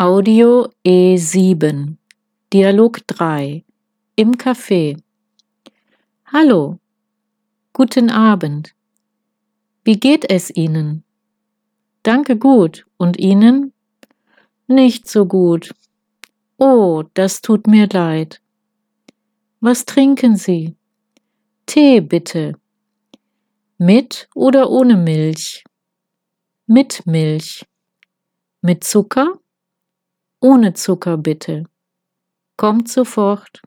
Audio E7 Dialog 3 Im Café Hallo, guten Abend. Wie geht es Ihnen? Danke gut. Und Ihnen? Nicht so gut. Oh, das tut mir leid. Was trinken Sie? Tee bitte. Mit oder ohne Milch? Mit Milch. Mit Zucker? Ohne Zucker bitte. Kommt sofort.